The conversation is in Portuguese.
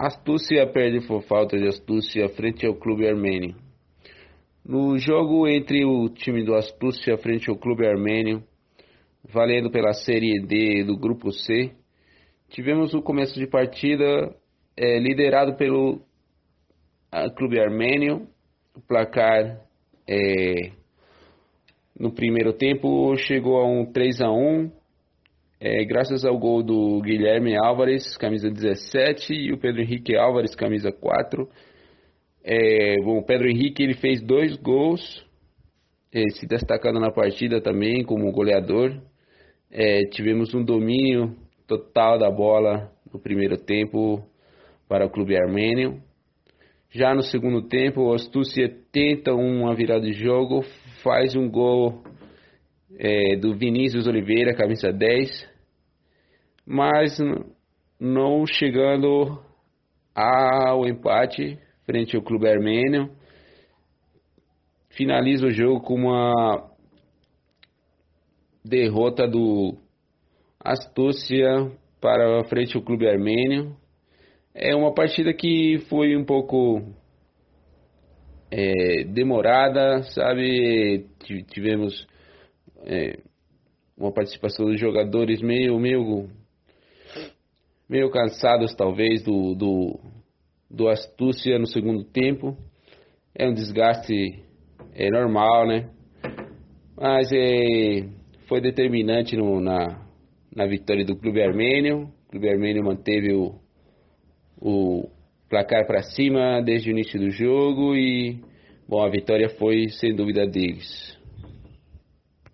Astúcia perde por falta de astúcia frente ao clube armênio. No jogo entre o time do Astúcia frente ao clube armênio, valendo pela Série D do Grupo C, tivemos o começo de partida é, liderado pelo a, clube armênio. Placar é, no primeiro tempo chegou a um 3 a 1 é, graças ao gol do Guilherme Álvares, camisa 17, e o Pedro Henrique Álvares, camisa 4. É, bom, o Pedro Henrique ele fez dois gols, é, se destacando na partida também como goleador. É, tivemos um domínio total da bola no primeiro tempo para o clube armênio. Já no segundo tempo, o Astúcia tenta uma virada de jogo, faz um gol é, do Vinícius Oliveira, camisa 10, mas não chegando ao empate frente ao clube armênio. Finaliza o jogo com uma derrota do Astúcia para frente ao clube armênio. É uma partida que foi um pouco é, demorada, sabe? Tivemos é, uma participação dos jogadores meio, meio, meio cansados talvez do, do, do astúcia no segundo tempo. É um desgaste é normal, né? Mas é, foi determinante no, na, na vitória do clube armênio. O clube armênio manteve o, o placar para cima desde o início do jogo e bom, a vitória foi sem dúvida deles.